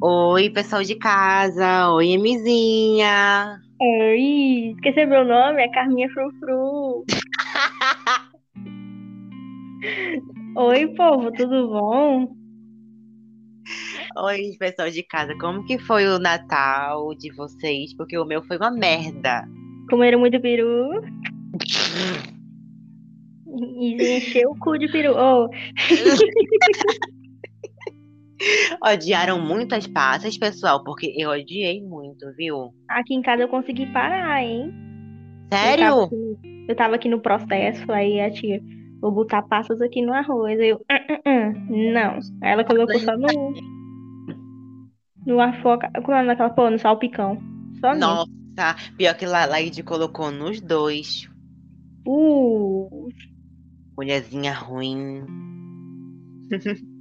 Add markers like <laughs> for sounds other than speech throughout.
Oi, pessoal de casa. Oi, Emizinha. Oi, esqueci meu nome? É Carminha Frufru. <laughs> Oi, povo, tudo bom? Oi, pessoal de casa. Como que foi o Natal de vocês? Porque o meu foi uma merda. Comeram muito peru? <laughs> E encheu o cu de peru. Oh. <laughs> <laughs> Odiaram muito as passas, pessoal, porque eu odiei muito, viu? Aqui em casa eu consegui parar, hein? Sério? Eu tava aqui, eu tava aqui no processo, aí a tia, vou botar passas aqui no arroz. Aí eu, "Ah, ah, ah, não. Aí ela colocou só no. No afoca. Como é naquela porra? No salpicão. Só nisso. Nossa, pior que La- Laide colocou nos dois. Uh. Mulherzinha ruim. <laughs>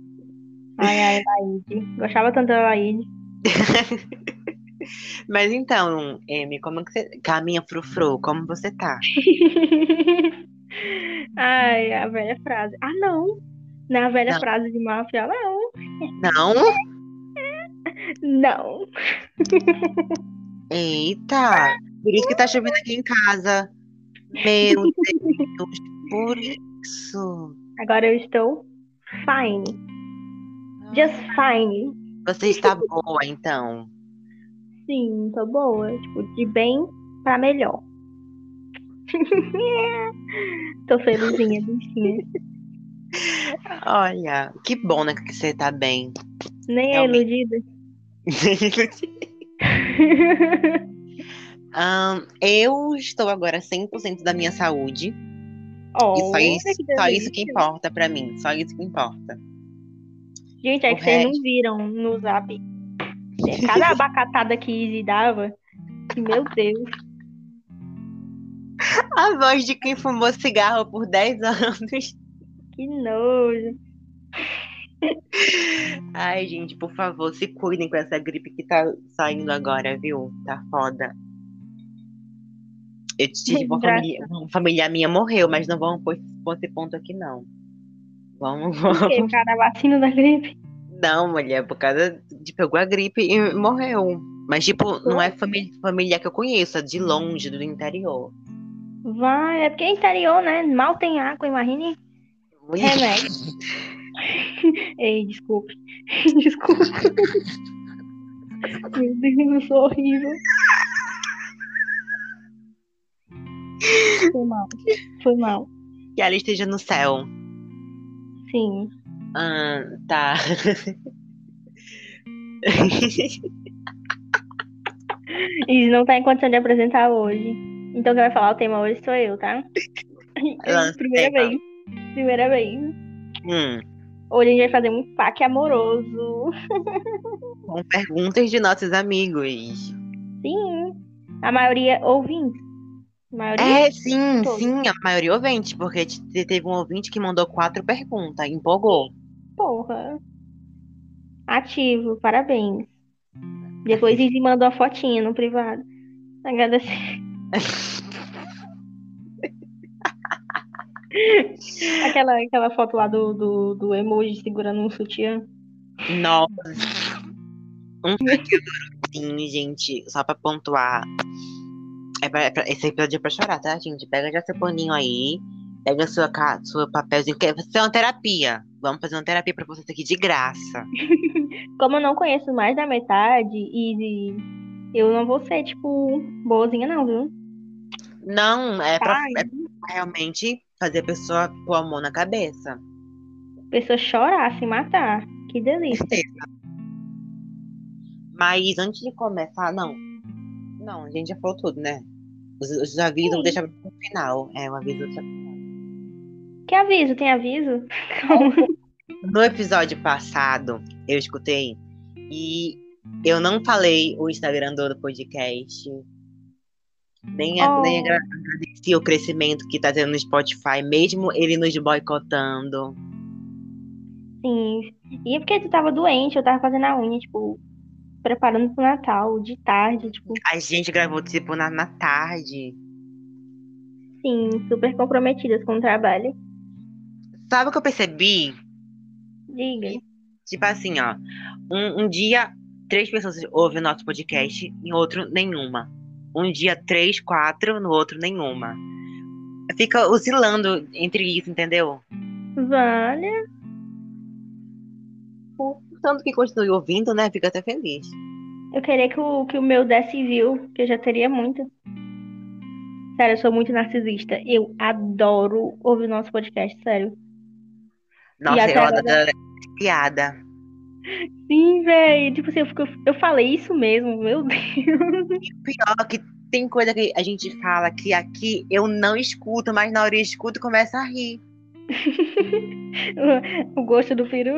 Ai, ai, Laíde. Gostava tanto da Laíde. <laughs> Mas então, Emi, como que você. Caminha frufru, como você tá? <laughs> Ai, a velha frase. Ah, não. Não é a velha Não. frase de máfia, não. Não? <laughs> Não. Eita! Por isso que tá chovendo aqui em casa. Meu Deus, por isso. Agora eu estou fine. Just fine. Você está boa, então. Sim, tô boa. Tipo, de bem pra melhor. <laughs> tô felizinha, bichinha. Olha, que bom, né, que você tá bem. Nem é Realmente. iludida. <laughs> Ahn, eu estou agora 100% da minha saúde. oh, E só isso, que só isso que importa pra mim. Só isso que importa. Gente, é O que vocês não viram no zap. Cada <laughs> abacatada que Izzy dava. Que, meu Deus. A voz de quem fumou cigarro por 10 anos. Que nojo. Ai, gente, por favor, se cuidem com essa gripe que tá saindo agora, viu? Tá foda. Eu tive uma família, uma familiar minha morreu, mas não vamos pôr esse ponto aqui, não. Vamos, Porque o cara vacina da gripe. Não, mulher, por causa de pegou a gripe e morreu. Mas, tipo, não é família, familiar que eu conheço, é de longe, do interior. Vai, é porque é interior, né? Mal tem água, imagine. Remédio. <laughs> Ei, desculpe. <laughs> Desculpe. Meu Deus, eu sou horrível. Foi mal. Foi mal. Que ela esteja no céu. Sim. Ah, tá. <laughs> E não tá em condição de apresentar hoje. Então quem vai falar o tema hoje sou eu, tá? <laughs> Primeira tema. vez. Primeira vez. Hum, Hoje a gente vai fazer um pack amoroso. com perguntas de nossos amigos. Sim. A maioria ouvintes. Maioria. É, sim, sim, a maioria ouvinte, porque te- teve um ouvinte que mandou quatro perguntas, empolgou. Porra. Ativo, parabéns. Depois Izzy mandou a fotinha no privado. Agradecer. <laughs> Aquela, aquela foto lá do, do, do emoji segurando um sutiã. Nossa. Um <laughs> sim, gente, só pra pontuar. É pra, é pra- esse episódio é pra chorar, tá, gente? Pega já seu paninho aí, pega sua, sua papelzinho, que ser uma terapia. Vamos fazer uma terapia pra vocês aqui de graça. <laughs> Como eu não conheço mais da metade, e eu não vou ser, tipo, boazinha, não, viu? Não, é pra, é pra realmente fazer a pessoa pôr a mão na cabeça. pessoa chorar, se matar. Que delícia. Mas antes de começar, não. Não, a gente já falou tudo, né? Os, os avisos deixar pro final. É, o aviso eu deixo pro final. Que aviso? Tem aviso? <laughs> No episódio passado, eu escutei e eu não falei o Instagram do podcast. Nem, a- Oh. nem agra- agradeci o crescimento que tá tendo no Spotify, mesmo ele nos boicotando. Sim. E é porque tu tava doente, eu tava fazendo a unha, tipo, preparando pro Natal, de tarde, tipo, A gente gravou, tipo, na, na tarde. sim, super comprometidas com o trabalho. Sabe o que eu percebi? Diga. Tipo assim, ó. Um, um dia três pessoas ouvem o nosso podcast, em outro, nenhuma. Um dia três, quatro, no outro, nenhuma. Fica oscilando entre isso, entendeu? Vale. Tanto que continue ouvindo, né? Fica até feliz. Eu queria que o, que o meu desse view, que eu já teria muito. Sério, eu sou muito narcisista. Eu adoro ouvir o nosso podcast, sério. Nossa, até eu agora- adoro piada. Sim, velho. Tipo assim, eu, fico, eu falei isso mesmo, meu <laughs> Deus. Pior que tem coisa que a gente fala que aqui eu não escuto, mas na hora eu escuto e começo a rir. <laughs> o gosto do peru.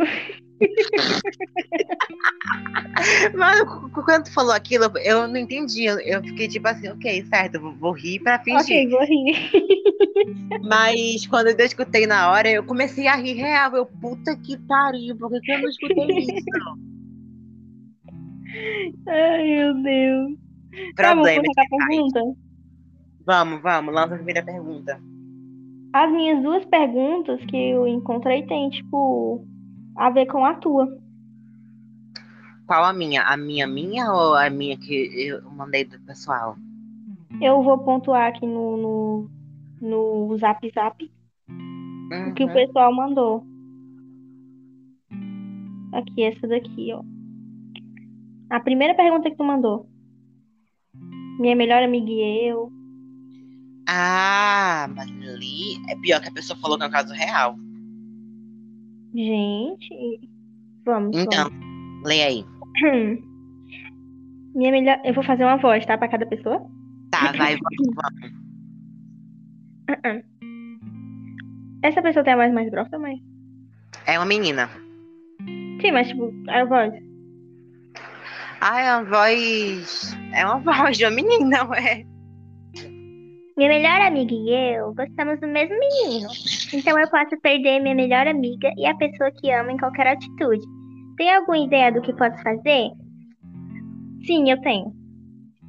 Mas cu- quando tu falou aquilo, eu não entendi. Eu- fiquei tipo assim, ok, certo, vou- vou rir pra fingir. Ok, vou rir. <laughs> Mas quando eu escutei na hora, eu comecei a rir real. Eu, puta que pariu, por que, eu não escutei isso? <laughs> Ai, meu Deus. Tá, vamos Problema. começar a pergunta? Vamos, vamos, lança a primeira pergunta. As minhas duas perguntas que eu encontrei tem, tipo, a ver com a tua. Qual a minha? A minha minha ou a minha que eu mandei do pessoal? Eu vou pontuar aqui no, no, no Zap Zap o que o Uhum. pessoal mandou. Aqui, essa daqui, ó. A primeira pergunta que tu mandou. Minha melhor amiga e eu. Ah, mas ali é pior que a pessoa falou que é um caso real. Gente. Vamos, Então, leia aí. vamos. <clears throat> Minha melhor. Eu vou fazer uma voz, tá? Pra cada pessoa. Tá, vai, vamos, vamos. <clears throat> Essa pessoa tem a voz mais grossa, mas. É uma menina. Sim, mas tipo, a voz. Ah, é uma voz. É uma <laughs> voz de uma menina, ué. Minha melhor amiga e eu gostamos do mesmo menino. Então eu posso perder minha melhor amiga e a pessoa que amo em qualquer atitude. Tem alguma ideia do que posso fazer? Sim, eu tenho.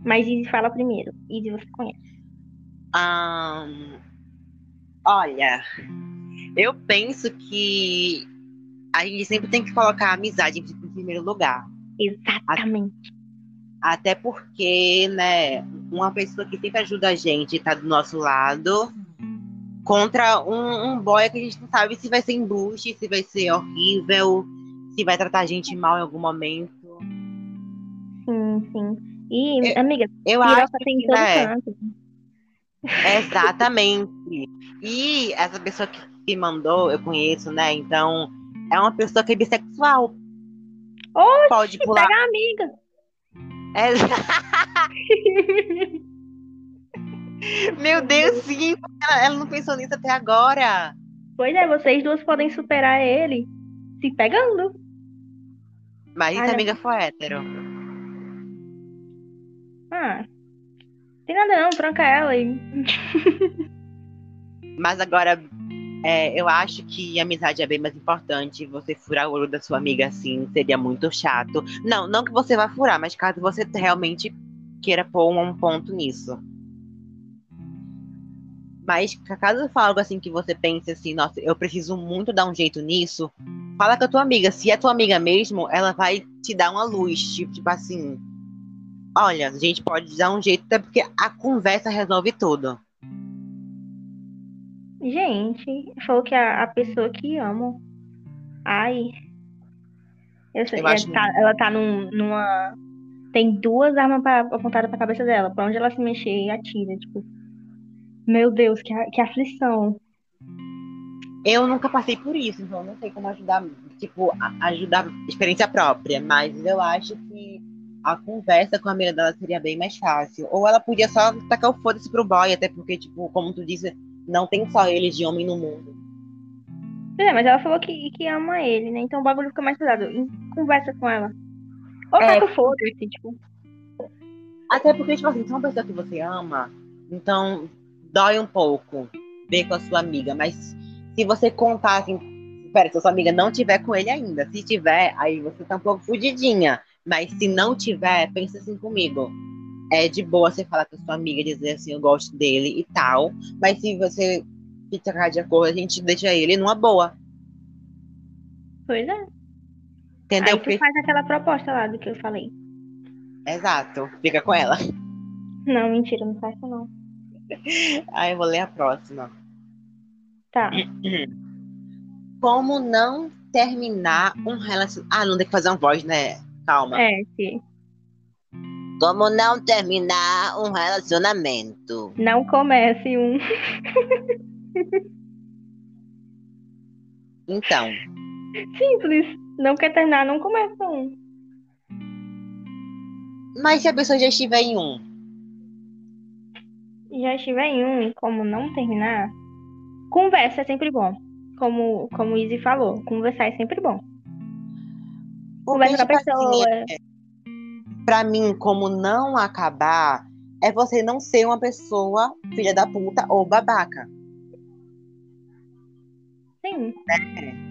Mas Izzy fala primeiro. Izzy você conhece. Ahn, olha, eu penso que a gente sempre tem que colocar a amizade em primeiro lugar. Exatamente. Até porque, né, uma pessoa que sempre ajuda a gente tá do nosso lado contra um, um boy que a gente não sabe se vai ser embuste, se vai ser horrível, se vai tratar a gente mal em algum momento. Sim, sim. E, amiga, Eu acho tem em que, todo né, canto. Exatamente. E essa pessoa que, que mandou, eu conheço, né? Então, é uma pessoa que é bissexual. Oxi, Pode pular. pega amiga. É- Meu Deus, sim. Ela, ela não pensou nisso até agora. Pois é, vocês duas podem superar ele se pegando. Mas amiga for hétero? Ah, tem nada não, tranca ela aí. Mas agora, é, eu acho que amizade é bem mais importante. Você furar o olho da sua amiga assim seria muito chato. Não, não que você vá furar, mas caso você realmente queira pôr um ponto nisso. Mas caso for algo assim que você pense assim, nossa, eu preciso muito dar um jeito nisso, fala com a tua amiga. Se é tua amiga mesmo, ela vai te dar uma luz, tipo, tipo assim. Olha, a gente pode dar um jeito, até porque a conversa resolve tudo. Gente, falou que a, a pessoa que amo. Ai. Eu ela, tá, ela tá num- numa. Tem duas armas pra, apontadas pra cabeça dela. Pra onde ela se mexer, atira. Tipo. Meu Deus, que, que aflição. Eu nunca passei por isso, então não sei como ajudar, tipo, a- ajudar experiência própria, mas eu acho que a conversa com a amiga dela seria bem mais fácil. Ou ela podia só tacar o foda-se pro boy, até porque, tipo, como tu disse, não tem só ele de homem no mundo. É, mas ela falou que, que ama ele, né? Então o bagulho fica mais pesado. Conversa com ela. Ou É. taca o foda-se, tipo. Até porque, tipo assim, se é uma pessoa que você ama, então dói um pouco ver com a sua amiga, mas se você contar assim, espera, se a sua amiga não tiver com ele ainda, se tiver, aí você tá um pouco fudidinha. Mas se não tiver, pensa assim comigo. É de boa você falar com a sua amiga, dizer assim, eu gosto dele e tal. Mas se você ficar de acordo, a gente deixa ele numa boa. Pois é. Entendeu? Aí tu faz aquela proposta lá do que eu falei. Exato. Fica com ela. Não, mentira, não faz isso não. <laughs> Aí eu vou ler a próxima. Tá. Como não terminar um relacionamento. Ah, não tem que fazer uma voz, né? Calma. É, sim. Como não terminar um relacionamento. Não comece um. Então, Simples. Não quer terminar, não começa um. mas se a pessoa já estiver em um, já estiver em um, como não terminar, conversa é sempre bom. Como, como o Izzy falou, conversar é sempre bom. Conversa com a tipo assim, pessoa. é- pra mim, como não acabar, é você não ser uma pessoa filha da puta ou babaca. Sim. né?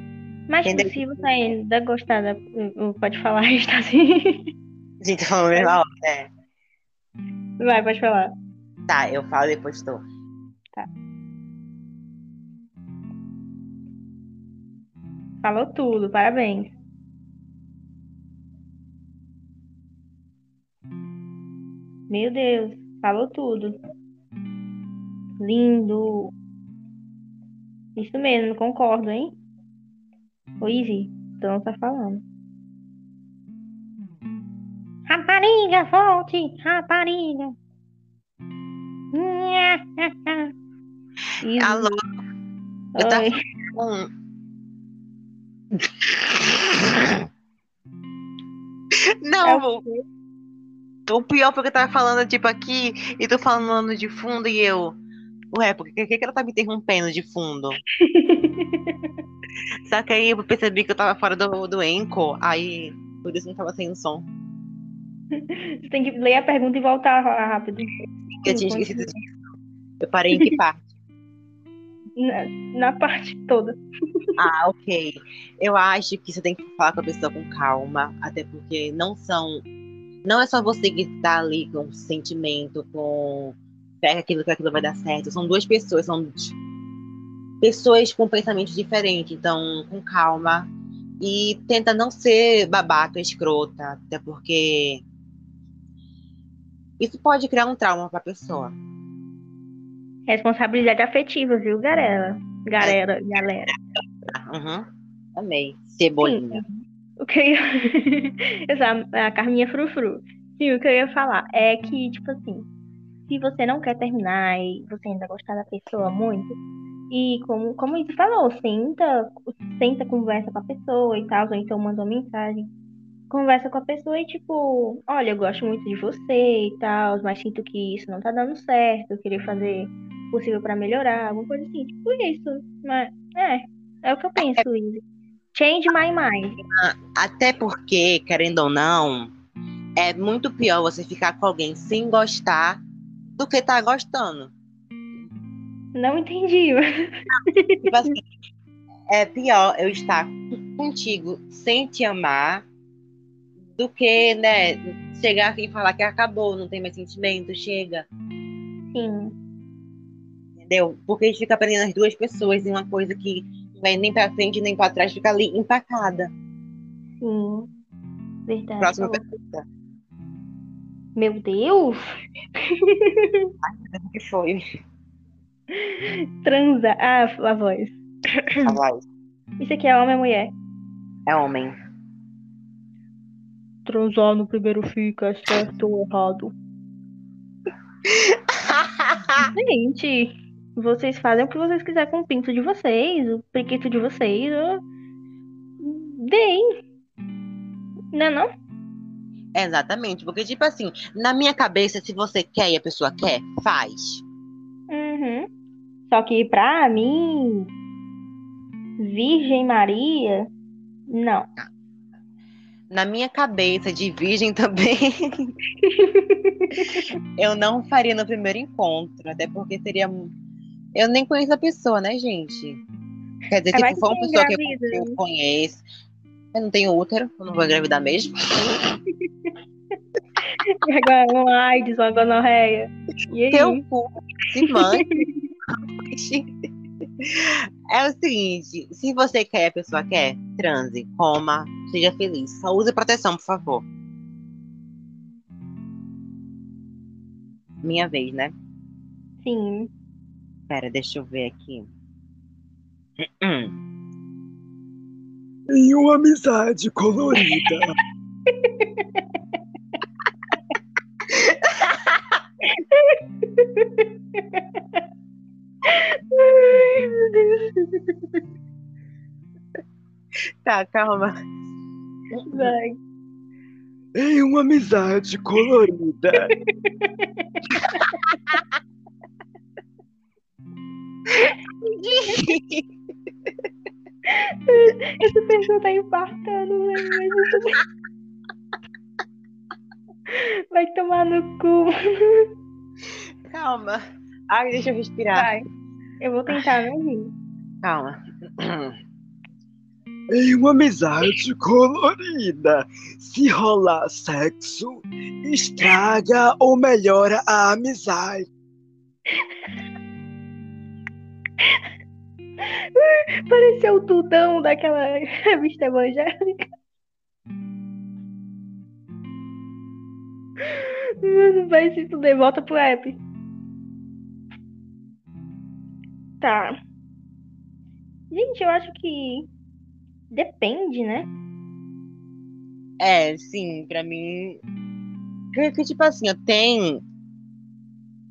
Mas Entendeu? se você ainda gostar da. Pode falar, <laughs> está assim. Gente tá falando hora, né? Vai, pode falar. Tá, eu falo depois tu. Falou tudo, parabéns. Meu Deus, falou tudo. Lindo. Isso mesmo, concordo, hein? Ô, Izzy, tu não tá falando. Rapariga, volte! Rapariga! <laughs> Alô, eu tava oi. com. <laughs> Não, o pior foi que eu tava falando, tipo, aqui, e tu falando de fundo, e eu. Ué, por que, que ela tá me interrompendo de fundo? <laughs> Só que aí eu percebi que eu tava fora do, do Enco, aí por isso não tava sem som. Você tem que ler a pergunta e voltar rápido. Eu tinha esquecido disso. Eu parei em que <laughs> parte? Na, na parte toda. Ah, ok. Eu acho que você tem que falar com a pessoa com calma, até porque não são. Não é só você que tá ali com sentimento, com fé que aquilo que aquilo vai dar certo. São duas pessoas, são pessoas com pensamentos diferentes. Então, com calma. E tenta não ser babaca, escrota, até porque isso pode criar um trauma pra pessoa. Responsabilidade afetiva, viu, galera? Galera, galera. Uhum. Amei. Cebolinha. O que eu ia... <laughs> A Carminha Frufru. Sim, o que eu ia falar é que, tipo assim, se você não quer terminar e você ainda gostar da pessoa muito, e como, como isso falou, senta, senta, conversa com a pessoa e tal, ou então manda uma mensagem. Conversa com a pessoa e, tipo, olha, eu gosto muito de você e tal, mas sinto que isso não tá dando certo, eu queria fazer o possível pra melhorar, alguma coisa assim, tipo isso. Mas, é, é o que eu penso, Izzy. Change my mind. Até porque, querendo ou não, é muito pior você ficar com alguém sem gostar do que tá gostando. Não entendi. Tipo assim, é pior eu estar contigo sem te amar do que, né, chegar aqui e falar que acabou, não tem mais sentimento, chega, Sim, entendeu? Porque a gente fica aprendendo as duas pessoas em uma coisa que vai nem pra frente nem pra trás, fica ali empacada. sim. Verdade. Próxima pergunta. Meu Deus! O que foi? Transa. Ah, a voz. A voz. Isso aqui é homem ou mulher? É homem. Transar no primeiro fica é certo ou errado? <laughs> Gente, vocês fazem o que vocês quiserem com o pinto de vocês, o periquito de vocês. ó. Deem. Não é não? Exatamente, porque, tipo assim, na minha cabeça, se você quer e a pessoa quer, faz. Uhum. Só que pra mim, Virgem Maria, não. Na minha cabeça de virgem <laughs> também, <laughs> eu não faria no primeiro encontro, até porque seria. Eu nem conheço a pessoa, né, gente? Quer dizer, É, tipo, foi uma pessoa que engravida. que eu conheço. Eu não tenho útero, eu não vou engravidar mesmo. Pega uma AIDS, uma gonorreia. E aí? Teu cu, se mãe. <laughs> É o seguinte, se você quer, a pessoa quer, transe, coma, seja feliz. Só use proteção, por favor. Minha vez, né? Sim. Pera, deixa eu ver aqui. Em uma amizade colorida. <laughs> Tá, calma. Vai. Em uma amizade colorida. <laughs> <laughs> Essa pessoa tá infartando, velho. <laughs> Vai tomar no cu. Calma. Ai, deixa eu respirar. Vai. Eu vou tentar não rir. Calma. Em uma amizade colorida. Se rolar sexo, estraga ou melhora a amizade. <laughs> Pareceu o Tudão daquela <laughs> revista evangélica. Vai se tudo volta pro app. Tá. Gente, eu acho que depende, né? É, sim, pra mim. Que, que, tipo assim, eu tenho.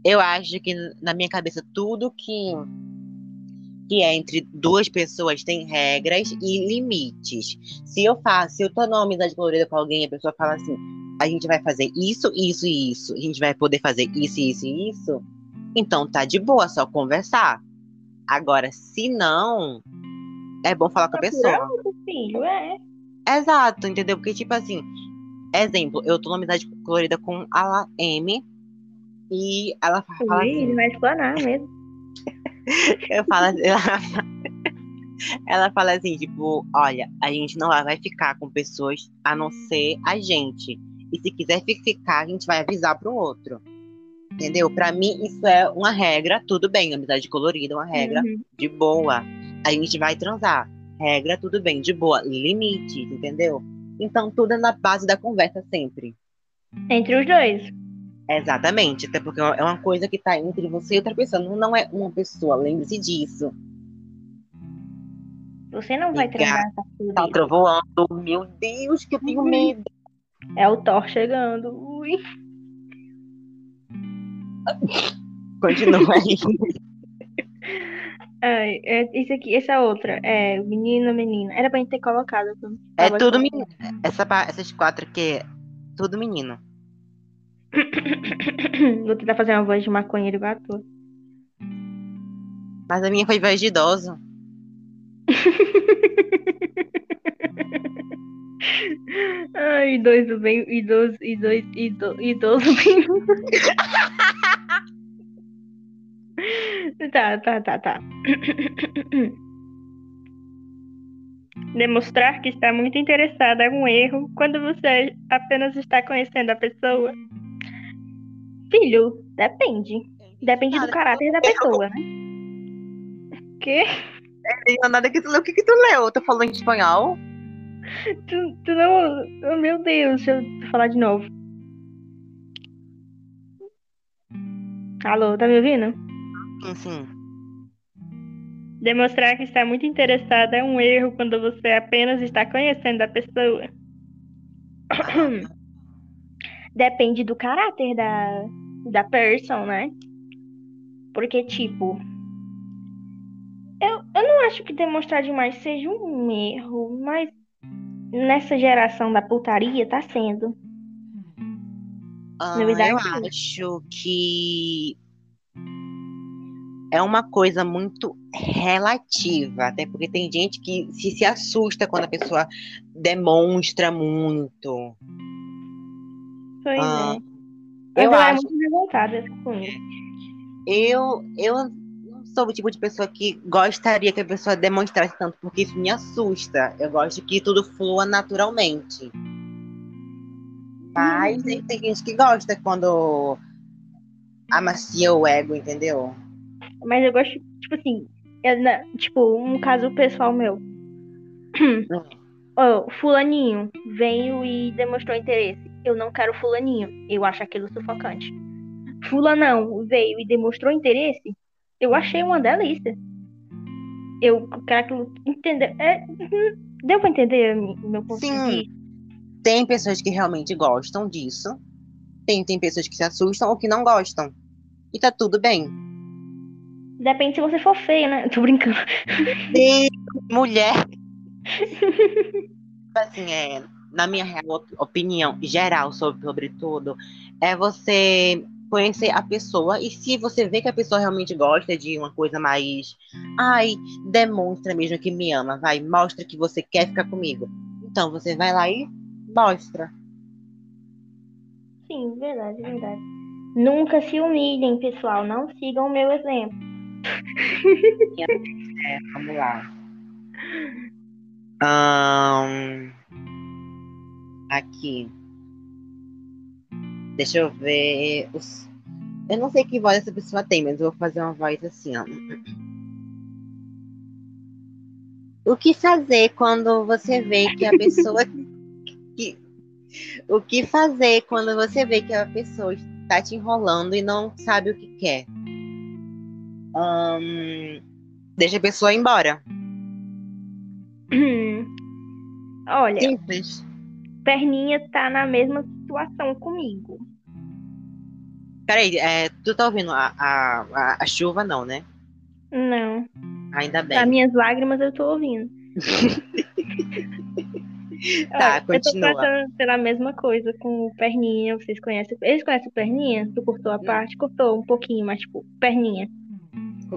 Eu acho que na minha cabeça tudo que. Que é entre duas pessoas tem regras e limites. Se eu faço, se eu tô numa amizade colorida com alguém, a pessoa fala assim: a gente vai fazer isso, isso e isso, a gente vai poder fazer isso, isso e isso, então tá de boa, só conversar. Agora, se não, é bom falar com a pessoa. Filho, é. Exato, entendeu? Porque, tipo assim, exemplo, eu tô numa amizade colorida com a La- M e ela fa- fala Ui, assim, ele vai explanar mesmo. <laughs> eu falo assim, ela, ela fala assim, tipo, olha, a gente não vai ficar com pessoas a não ser a gente. E se quiser fi- ficar, a gente vai avisar pro outro. Entendeu? Pra mim, isso é uma regra, tudo bem, amizade colorida é uma regra Uhum. de boa. A gente vai transar. Regra, tudo bem, de boa. Limite, entendeu? Então, tudo é na base da conversa sempre. Entre os dois. Exatamente, até porque é uma coisa que tá entre você e outra pessoa, não, é uma pessoa, lembre-se disso. Você não vai transar essa Tá fudida. trovoando, meu Deus, que eu tenho Uhum. medo. É o Thor chegando. Ui. Continua aí. <laughs> Ai, é, isso aqui, essa outra. É menino, menina. Era pra gente ter colocado. É tudo menino. Essa, essas quatro aqui é tudo menino. <coughs> Vou tentar fazer uma voz de maconheiro igual a tua. Mas a minha foi voz de idoso. <laughs> Ai, idoso bem. Idoso, idoso, idoso, idoso bem. <laughs> tá, tá, tá, tá. <coughs> Demonstrar que está muito interessada é um erro quando você apenas está conhecendo a pessoa. Filho, depende. Depende do caráter da pessoa, né? Que? Não, nada que tu leu. O que, que tu leu? Tu falou em espanhol? Tu, tu não. Oh, meu Deus, deixa eu falar de novo. Alô, tá me ouvindo? Sim, sim. Demonstrar que está muito interessada é um erro quando você apenas está conhecendo a pessoa. Depende do caráter da, da person, né? Porque, tipo. Eu, eu não acho que demonstrar demais seja um erro, mas nessa geração da putaria tá sendo. Ah, eu acho que é uma coisa muito relativa, até porque tem gente que se, se assusta quando a pessoa demonstra muito. Pois Ah, é. Eu eu era acho- muito revoltada com isso. Eu, eu não sou o tipo de pessoa que gostaria que a pessoa demonstrasse tanto, porque isso me assusta. Eu gosto que tudo flua naturalmente. Mas tem, tem gente que gosta quando amacia o ego, entendeu? Mas eu gosto, tipo assim, eu, na- tipo, um caso pessoal meu. Ó, fulaninho veio e demonstrou interesse. Eu não quero fulaninho. Eu acho aquilo sufocante. Fulanão veio e demonstrou interesse. Eu achei uma delícia. Eu quero aquilo entender. É, uhum, deu pra entender o meu ponto Sim. de? Tem pessoas que realmente gostam disso. Tem, tem pessoas que se assustam ou que não gostam. E tá tudo bem. Depende se você for feio, né? Tô brincando. Sim, mulher. <laughs> assim, é, na minha real op- opinião geral sobre, sobre tudo, é você conhecer a pessoa e se você vê que a pessoa realmente gosta de uma coisa mais. Ai, demonstra mesmo que me ama, vai, mostra que você quer ficar comigo. Então você vai lá e mostra. Sim, verdade, verdade. Nunca se humilhem, pessoal. Não sigam o meu exemplo. <laughs> É, vamos lá. Ahn, aqui. Deixa eu ver. os- Eu não sei que voz essa pessoa tem, mas eu vou fazer uma voz assim, ó. O que fazer quando você vê que a pessoa <laughs> que... O que fazer quando você vê que a pessoa está te enrolando e não sabe o que quer? Ahn, Deixa a pessoa ir embora. Olha, Simples. Perninha tá na mesma situação comigo. Peraí, é, tu tá ouvindo a, a, a, chuva, não, né? Não. Ainda bem. As minhas lágrimas eu tô ouvindo. <laughs> Tá, Olha, Eu tô continua. passando pela mesma coisa com o Perninha. Vocês conhecem? Eles conhecem o Perninha? Tu cortou a parte? Cortou um pouquinho, mas tipo, Perninha.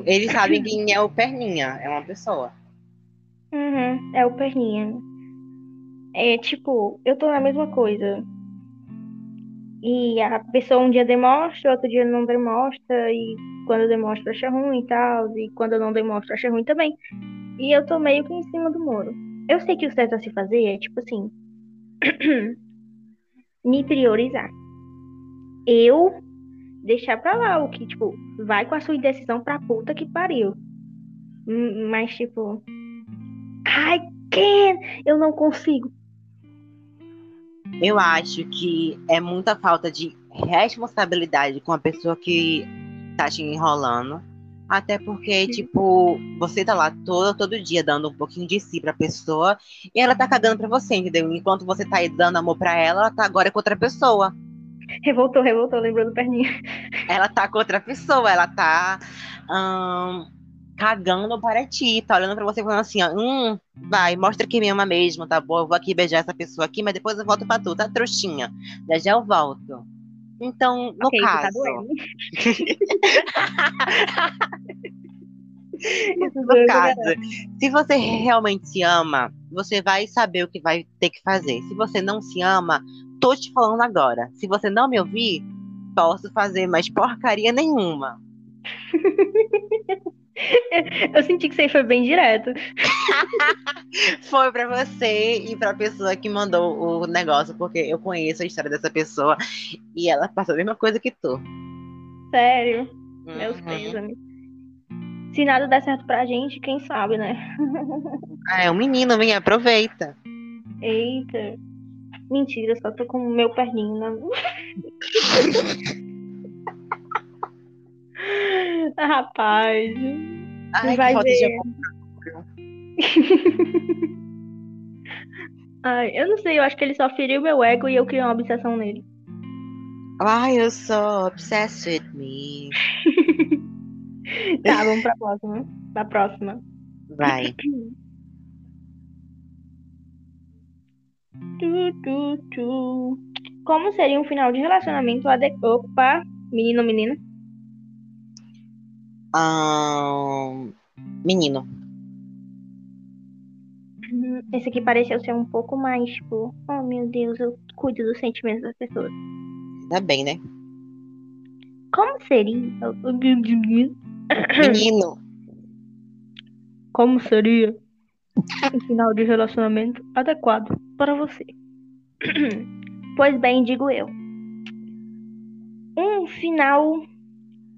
Eles sabem quem é o Perninha, é uma pessoa. Uhum, é o Perninha. É tipo, eu tô na mesma coisa. E a pessoa um dia demonstra, outro dia não demonstra, e quando demonstra acha ruim e tal, e quando não demonstro acha ruim também. E eu tô meio que em cima do muro. Eu sei que o certo a se fazer é tipo assim, <clears throat> me priorizar. Eu deixar pra lá o que, tipo, vai com a sua indecisão pra puta que pariu. Hum, Mas, tipo, ai, Ken, eu não consigo. Eu acho que é muita falta de responsabilidade com a pessoa que tá te enrolando. Até porque, tipo, você tá lá todo, todo dia dando um pouquinho de si pra pessoa e ela tá cagando pra você, entendeu? Enquanto você tá aí dando amor pra ela, ela tá agora com outra pessoa. Revoltou, revoltou, lembrou do perninha. Ela tá com outra pessoa, ela tá ahn, cagando para ti, tá olhando pra você falando assim, ó, hum, vai, mostra que me ama mesmo, tá bom? Eu vou aqui beijar essa pessoa aqui, mas depois eu volto pra tu, tá trouxinha? Já já eu volto. Então, no ok, isso tá caso, doendo. <laughs> <laughs> no caso, se você realmente se ama, você vai saber o que vai ter que fazer. Se você não se ama, tô te falando agora. Se você não me ouvir, posso fazer mais porcaria nenhuma. <laughs> <laughs> Eu senti que isso aí foi bem direto. <laughs> Foi pra você e pra pessoa que mandou o negócio, porque eu conheço a história dessa pessoa e ela passou a mesma coisa que tu. Sério, meus Uhum. pêsames. Se nada der certo pra gente, quem sabe, né? <laughs> Ah, é um menino, vem, aproveita. Eita. Mentira, só tô com o meu perninho na. <laughs> Rapaz. Ai, Vai que ver. <laughs> Ai, eu não sei, eu acho que ele só feriu meu ego e eu criei uma obsessão nele. Ai, eu sou obsessed with me. <laughs> Tá, vamos pra próxima. Pra próxima. Vai. Tu, tu, tu. Como seria um final de relacionamento adequado? Opa, menino ou menina? Menino. Hum, Esse aqui pareceu ser um pouco mais, tipo, oh meu Deus, eu cuido dos sentimentos das pessoas. Ainda bem, né? Como seria? Menino. <coughs> Como seria um final de relacionamento adequado para você? <coughs> Pois bem, digo eu. Um final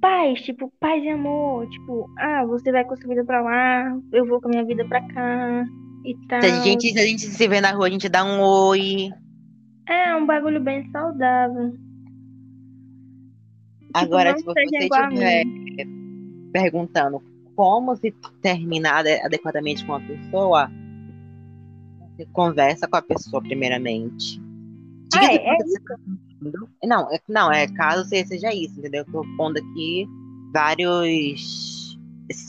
paz, tipo, paz e amor. Tipo, ah, você vai com sua vida pra lá, eu vou com a minha vida pra cá e tal. Se a, gente, se a gente se vê na rua, a gente dá um oi. É um bagulho bem saudável. Agora, Tipo, não se você estiver perguntando como se terminar ade- adequadamente com a pessoa, você conversa com a pessoa primeiramente. Diga Ah, é. Não, é, não, é caso se- seja isso, entendeu? Eu tô pondo aqui vários,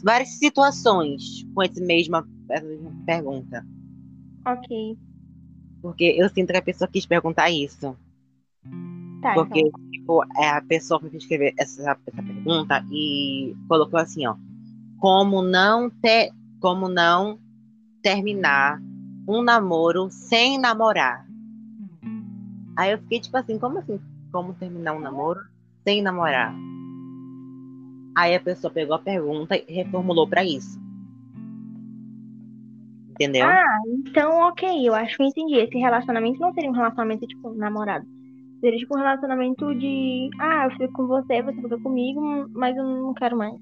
várias situações com esse mesma, essa mesma pergunta. Ok. Porque eu sinto que a pessoa quis perguntar isso. Tá, Porque, então. tipo, é, a pessoa foi escrever essa, essa pergunta e colocou assim, ó. Como não ter, como não terminar um namoro sem namorar? Aí eu fiquei tipo assim, como assim? Como terminar um namoro sem namorar? Aí a pessoa pegou a pergunta e reformulou pra isso. Entendeu? Ah, então ok, eu acho que eu entendi. Esse relacionamento não seria um relacionamento, tipo, namorado. Seria tipo um relacionamento de ah, eu fico com você, você fica comigo, mas eu não quero mais.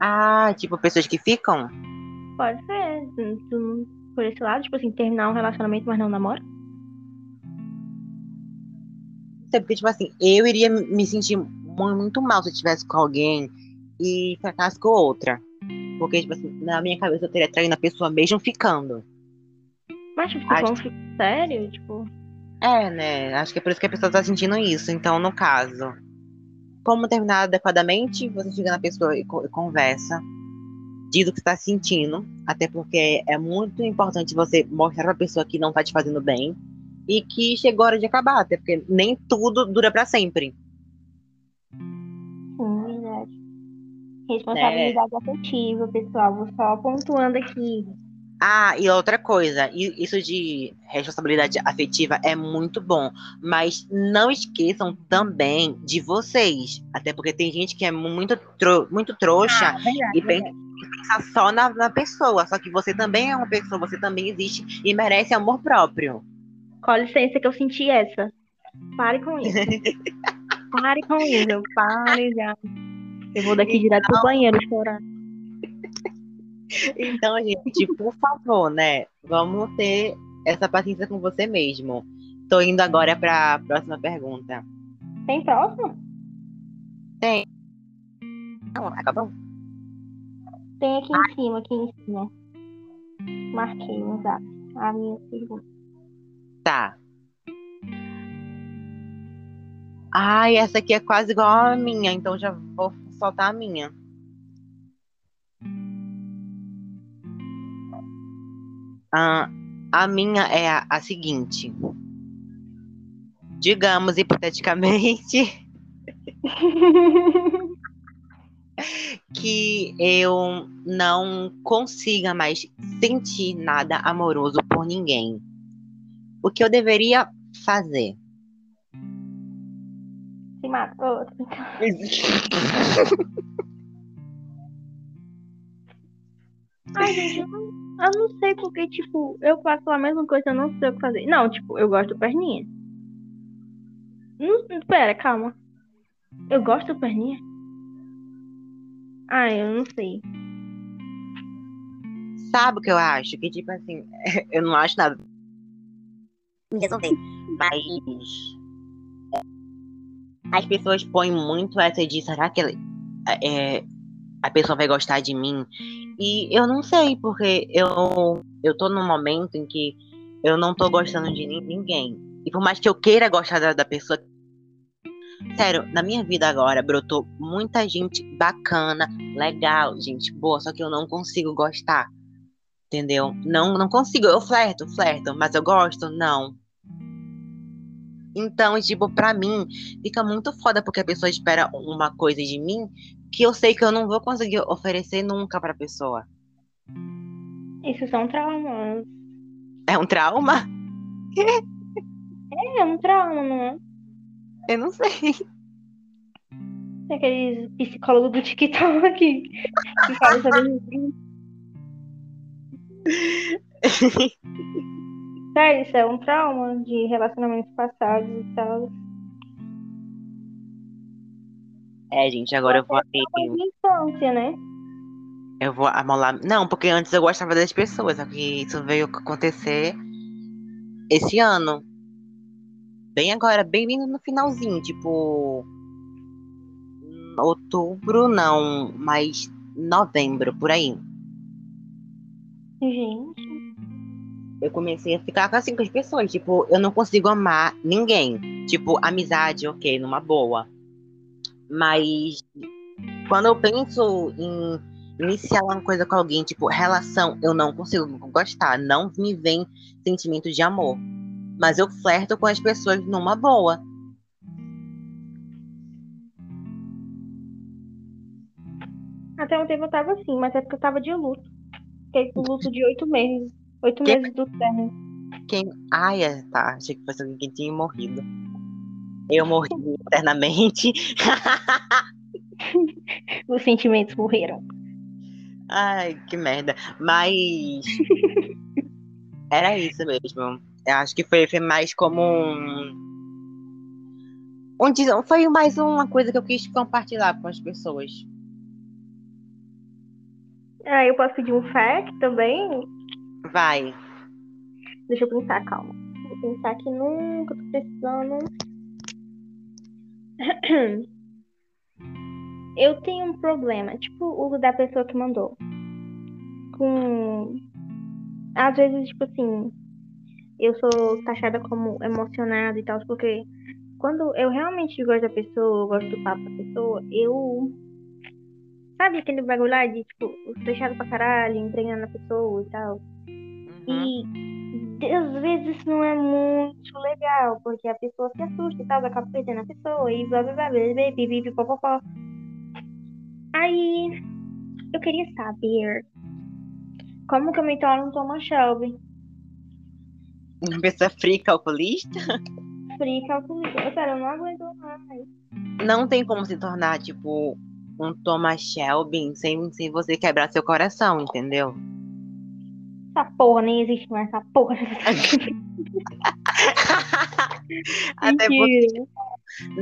Ah, tipo, pessoas que ficam? Pode ser. tu- por esse lado, tipo assim, terminar um relacionamento, mas não namora. Porque, tipo assim, eu iria me sentir mu- muito mal se eu estivesse com alguém e ficasse com outra. Porque, tipo assim, na minha cabeça eu teria traído a pessoa mesmo ficando. Mas, tipo, Acho- fico sério, tipo. É, né? Acho que é por isso que a pessoa tá sentindo isso. Então, no caso, como terminar adequadamente, você chega na pessoa e, co- e conversa, diz o que está sentindo, até porque é muito importante você mostrar pra pessoa que não tá te fazendo bem e que chegou a hora de acabar, até porque nem tudo dura pra sempre. Sim, verdade. Responsabilidade afetiva, pessoal. Vou só pontuando aqui. Ah, e outra coisa, isso de responsabilidade afetiva é muito bom, mas não esqueçam também de vocês, até porque tem gente que é muito, tro- muito trouxa verdade. e pensa, e pensa só na, na pessoa, só que você também é uma pessoa, você também existe e merece amor próprio. Com licença que eu senti essa. Pare com isso. <laughs> Pare com isso. Pare já. Eu vou daqui direto pro banheiro chorar. Então, gente, por favor, né, vamos ter essa paciência com você mesmo. Tô indo agora para a próxima pergunta. Tem próximo? Não, acabou? Tem aqui em cima, aqui em cima. Marquei no zap. A minha pergunta. Tá. Ai, essa aqui é quase igual a minha, então já vou soltar a minha. Ah, a minha é a, a seguinte. Digamos, hipoteticamente, <laughs> que eu não consiga mais sentir nada amoroso por ninguém. O que eu deveria fazer? Se matou. <laughs> Ai, gente, eu não, eu não sei porque, tipo, eu faço a mesma coisa, eu não sei o que fazer. Não, tipo, eu gosto do perninha. Não, pera, calma. Eu gosto do perninha? Ah, eu não sei. Sabe o que eu acho? Que, tipo assim, <laughs> eu não acho nada. Resolver. Mas. As pessoas põem muito essa de será que é, a pessoa vai gostar de mim? E eu não sei, porque eu, eu tô num momento em que eu não tô gostando de nin- ninguém. E por mais que eu queira gostar da, da pessoa. Sério, na minha vida agora brotou muita gente bacana, legal, gente boa, só que eu não consigo gostar. Entendeu? Não, não consigo. Eu flerto, flerto, mas eu gosto? Não. Então, tipo, pra mim, fica muito foda porque a pessoa espera uma coisa de mim que eu sei que eu não vou conseguir oferecer nunca pra pessoa. Isso são traumas. É um trauma? É um trauma, não é? Eu não sei. Tem aqueles psicólogos do TikTok que, <laughs> que falam sobre <laughs> Sério, isso é um trauma de relacionamentos passados e tal. É, gente, agora eu vou. De infância, né? Eu vou amolar. Não, porque antes eu gostava das pessoas, só que isso veio acontecer esse ano. Bem agora, bem vindo no finalzinho, tipo. Outubro, não, mas novembro, por aí. Gente. Eu comecei a ficar assim com as pessoas. Tipo, eu não consigo amar ninguém. Tipo, amizade, ok, numa boa. Mas quando eu penso em iniciar uma coisa com alguém, tipo, relação, eu não consigo gostar. Não me vem sentimento de amor. Mas eu flerto com as pessoas numa boa. Até um tempo eu tava assim, mas é porque eu tava de luto. Fiquei com luto de oito meses. Oito Que- meses do término. Quem. Ai, é, tá. Achei que fosse alguém que tinha morrido. Eu morri <laughs> eternamente. <laughs> Os sentimentos morreram. Ai, que merda. Mas. <laughs> Era isso mesmo. Eu acho que foi, foi mais como um. um foi mais uma coisa que eu quis compartilhar com as pessoas. Ah, eu posso pedir um fact também? Vai. Deixa eu pensar, calma. Vou pensar aqui nunca tô precisando. <clears throat> Eu tenho um problema, tipo o da pessoa que mandou. Com. Às vezes, tipo assim, eu sou taxada como emocionada e tal, porque quando eu realmente gosto da pessoa, eu gosto do papo da pessoa, eu. Sabe aquele bagulho lá de, tipo, fechado pra caralho, entregando na pessoa e tal? Uhum. E às vezes isso não é muito legal, porque a pessoa se assusta e tal, acaba perdendo a pessoa e blá blá blá blá blá blá blá blá blá blá. Aí eu queria saber como que eu me torno um Thomas Shelby. Uma pessoa fria calculista Free calculista. Eu, eu não aguento mais. não tem como se tornar, tipo, um Thomas Shelby sem, sem você quebrar seu coração, entendeu? Essa porra nem existe mais, essa porra. <laughs> Até porque,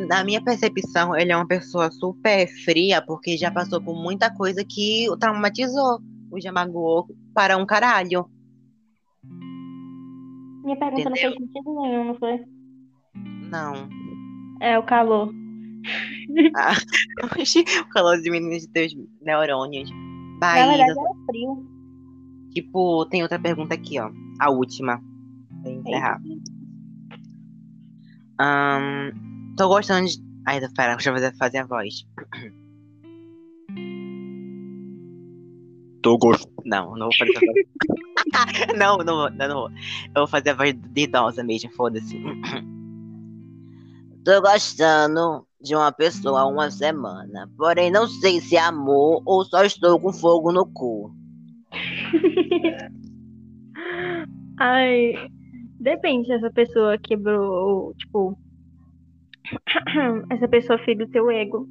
na minha percepção, ele é uma pessoa super fria, porque já passou por muita coisa que o traumatizou, o já magoou para um caralho. Minha pergunta não fez sentido nenhum, não foi? Não. É, o calor. <laughs> Oxi, o calor diminui de teus neurônios. Na Bahia, verdade era frio. Tipo, tem outra pergunta aqui, ó. A última. Pra encerrar. Ahn, tô gostando de. Ai, pera, deixa eu fazer, fazer a voz. Tô gostando. Não, não vou fazer essa voz. <laughs> não, não, vou, não, não vou. Eu vou fazer a voz de idosa mesmo, foda-se. Tô gostando de uma pessoa há uma semana, porém não sei se é amor ou só estou com fogo no cu. Ai, depende se essa pessoa quebrou, tipo, <clears throat> essa pessoa do teu ego.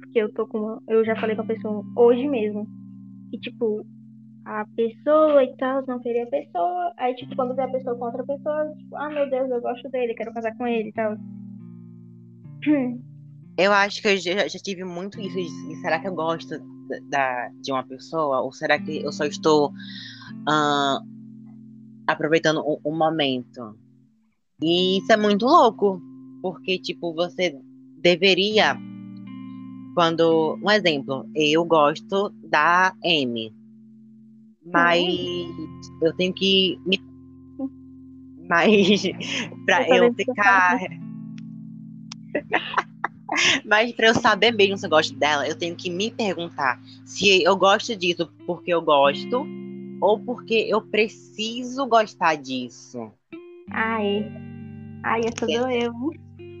Porque eu tô com uma, eu já falei com a pessoa hoje mesmo. E tipo, a pessoa e tal, não queria a pessoa. Aí, tipo, quando vê a pessoa com outra pessoa, tipo, ah, meu Deus, eu gosto dele, quero casar com ele e tal. <clears throat> Eu acho que eu já, já tive muito isso. de- será que eu gosto da, de uma pessoa? Ou será que eu só estou ah, aproveitando o, o momento? E isso é muito louco. Porque, tipo, você deveria. Quando. Um exemplo, eu gosto da M. Mas eu tenho que me. <laughs> Mas pra Eu eu ficar. <laughs> Mas pra eu saber mesmo se eu gosto dela, eu tenho que me perguntar se eu gosto disso porque eu gosto ou porque eu preciso gostar disso. Ai, ai, essa dou eu.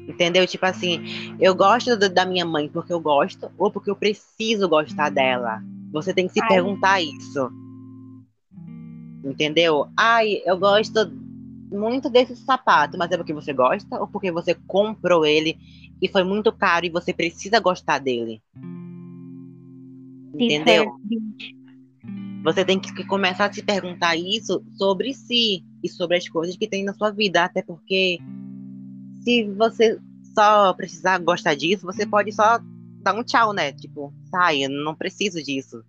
Entendeu? Tipo assim, eu gosto do- da minha mãe porque eu gosto ou porque eu preciso gostar dela. Você tem que se Ai. perguntar isso. Entendeu? Ai, eu gosto muito desse sapato, mas é porque você gosta ou porque você comprou ele e foi muito caro e você precisa gostar dele? Entendeu? Você tem que começar a se perguntar isso sobre si e sobre as coisas que tem na sua vida, até porque se você só precisar gostar disso, você pode só dar um tchau, né? Tipo, sai, eu não preciso disso.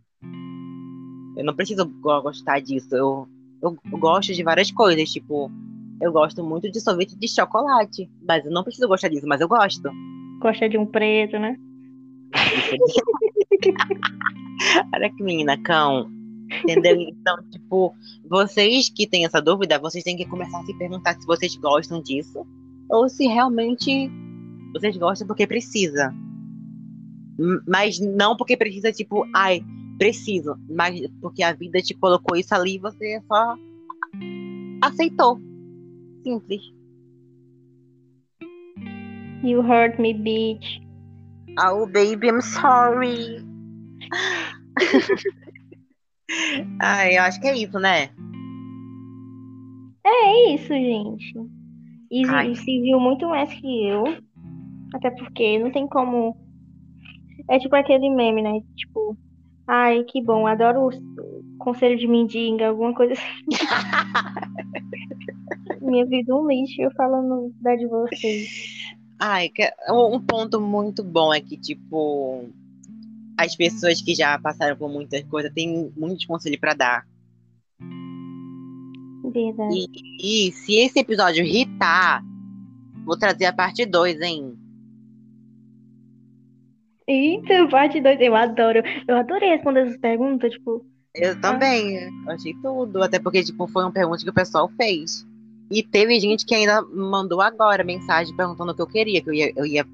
Eu não preciso go- gostar disso. Eu, eu gosto de várias coisas, tipo, eu gosto muito de sorvete de chocolate. Mas eu não preciso gostar disso, mas eu gosto. Gosta de um preto, né? <laughs> Olha que menina cão. Entendeu? Então, tipo, vocês que têm essa dúvida, vocês têm que começar a se perguntar se vocês gostam disso ou se realmente vocês gostam porque precisa. Mas não porque precisa, tipo, ai, preciso. Mas porque a vida te colocou isso ali e você só aceitou. Simples. You hurt me, bitch. Oh, baby, I'm sorry. <laughs> ai, eu acho que é isso, né? É isso, gente. E Ai. se viu muito mais que eu. Até porque não tem como. É tipo aquele meme, né? Tipo, ai, que bom, adoro o conselho de mendiga, alguma coisa assim. <laughs> Minha vida é um lixo, eu falando da de vocês. Ai, que- um ponto muito bom é que, tipo, as pessoas que já passaram por muitas coisas têm muitos conselhos pra dar. Verdade. E se esse episódio irritar, vou trazer a parte 2, hein? Eita, parte 2, eu adoro. Eu adorei responder essas perguntas, tipo, Eu também, eu achei tudo. Até porque, tipo, foi uma pergunta que o pessoal fez. E teve gente que ainda mandou agora mensagem perguntando o que eu queria, que eu ia, eu ia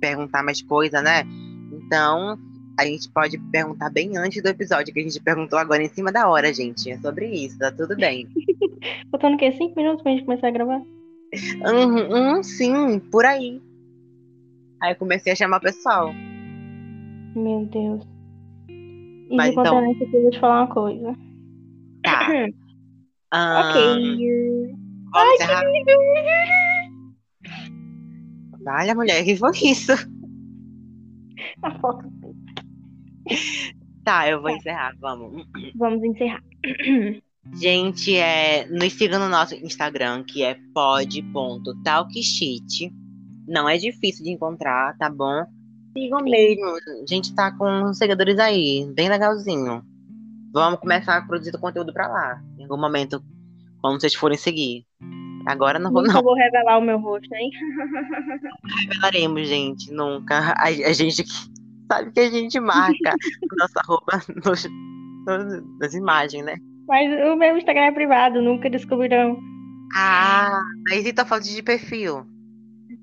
perguntar mais coisa, né? Então, a gente pode perguntar bem antes do episódio, que a gente perguntou agora em cima da hora, gente. É sobre isso, tá tudo bem. <laughs> faltando o quê? Cinco minutos pra gente começar a gravar? Uhum, uhum, sim, por aí. Aí eu comecei a chamar o pessoal. Meu Deus. E Mas enquanto então- isso, eu vou te falar uma coisa. Tá. <clears throat> Ok. Vamos encerrar. Olha, mulher, que foi isso? A foto. Tá, eu vou encerrar, vamos. Vamos encerrar. <clears throat> Gente, é, nos siga no nosso Instagram, que é pod.talkshit. Não é difícil de encontrar, tá bom? Sigam mesmo. A gente tá com uns seguidores aí, bem legalzinho. Vamos começar a produzir conteúdo pra lá. Em algum momento, quando vocês forem seguir. Agora não vou, Nunca não vou revelar o meu rosto, hein? <laughs> revelaremos, gente. Nunca. A, a gente sabe que a gente marca <laughs> nossa roupa nos, nos- nas imagens, né? Mas o meu Instagram é privado, nunca descobrirão. Ah, mas e tua foto de perfil?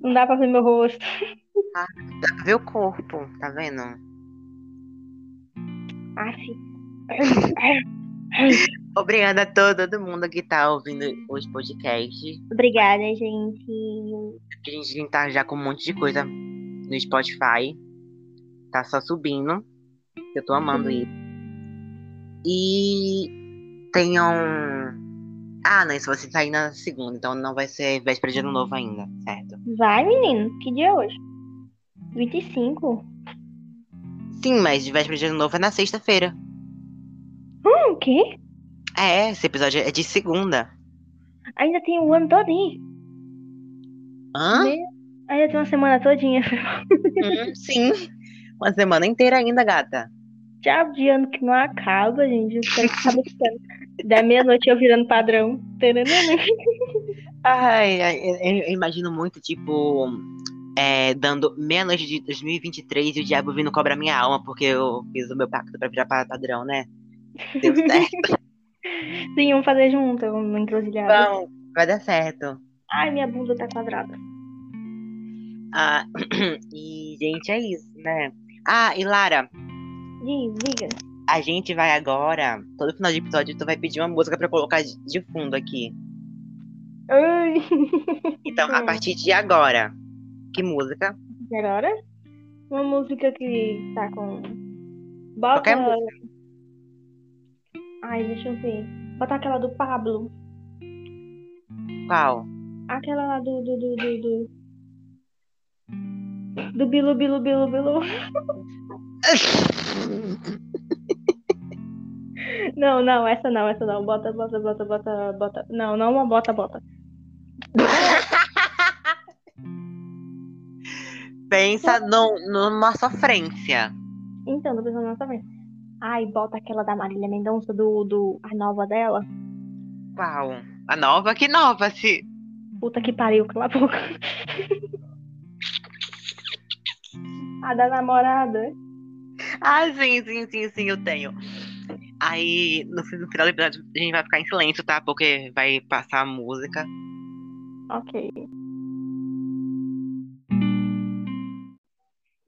Não dá pra ver meu rosto. <laughs> Dá pra ver o corpo, tá vendo? Aff. <laughs> Obrigada a todo, todo mundo que tá ouvindo os podcasts. Obrigada, gente. A gente tá já com um monte de coisa no Spotify. Tá só subindo. Eu tô amando isso. E tenham. Ah, não, isso vai sair na segunda, então não vai ser véspera de ano novo ainda, certo? Vai, menino. Que dia é hoje? 25? Sim, mas véspera de ano novo é na sexta-feira. Hum, o quê? É, esse episódio é de segunda. Ainda tem o ano todinho. Hã? Ainda tem uma semana todinha. Hum, sim. Uma semana inteira ainda, gata. Diabo de ano que não acaba, gente. Da meia-noite eu virando padrão. Ai, ai, eu imagino muito, tipo, é, dando meia-noite de 2023 e o diabo vindo cobrar minha alma, porque eu fiz o meu pacto pra virar pa- padrão, né? Deu <laughs> certo. Sim, vamos fazer junto, uma encruzilhada. Bom, vai dar certo. Ai, minha bunda tá quadrada. Ah, <clears throat> e, gente, é isso, né? Ah, e Lara, Diz, diga. a gente vai agora, todo final de episódio, tu vai pedir uma música pra colocar de, fundo aqui. Ai. <laughs> Então, a partir de agora, que música? Agora? Uma música que tá com. Bota. Qualquer música. Ai, deixa eu ver. Bota aquela do Pablo. Qual? Aquela lá do. Do, do, do, do... do Bilu Bilu Bilu Bilu. <laughs> Não, não, essa não, essa não. Bota, bota, bota, bota, bota. Não, não uma bota, bota. <laughs> Pensa no, numa sofrência. Então, tô pensando nessa vez. Ai, bota aquela da Marília Mendonça, do, do, a nova dela. Qual? A nova? Que nova? Se... Puta que pariu, cala a boca. <laughs> a da namorada. Ah, sim, sim, sim, sim, eu tenho. Aí, no final do episódio, a gente vai ficar em silêncio, tá? Porque vai passar a música. Ok.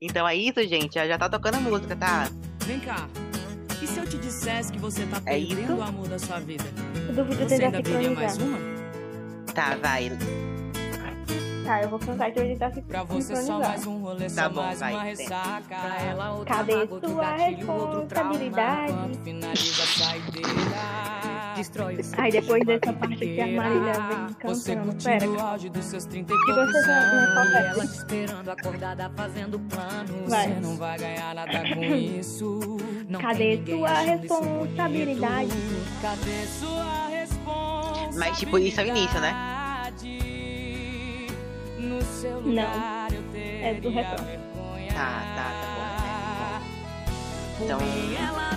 Então é isso, gente. Já tá tocando a música, tá? Vem cá. E se eu te dissesse que você tá É perdendo isso? o amor da sua vida? Eu duvido Você ainda veria mais uma? Tá, vai. Tá, eu vou cantar e tentar se Pra você só sincronizar. mais um rolê, Tá só bom, mais vai, uma ressaca. Pra ela, outra Cadê mágoa, outro gatilho, outro trauma. finaliza a saideira. Destrói o seu Aí depois dessa parte que a Marília vem Você cantando. Pera, o auge dos seus 30 e Se poucos você não anos. confessa. Ela te esperando acordada fazendo plano. Vai. Você não vai ganhar nada com <clears throat> isso. Não Cadê sua responsabilidade? Cadê sua responsabilidade? Mas, tipo, isso é o início, né? No seu Não. É do refrão. Tá, tá, tá. Então,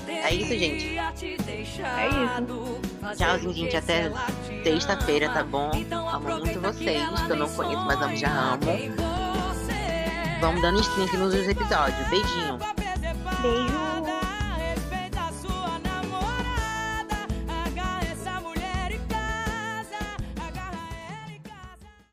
é isso, gente. É isso. Tchauzinho, gente. Até sexta-feira, tá bom? Amo muito vocês, que eu não conheço, mas amo, já amo. Vamos dando stream aqui nos episódios. Beijinho. Beijo.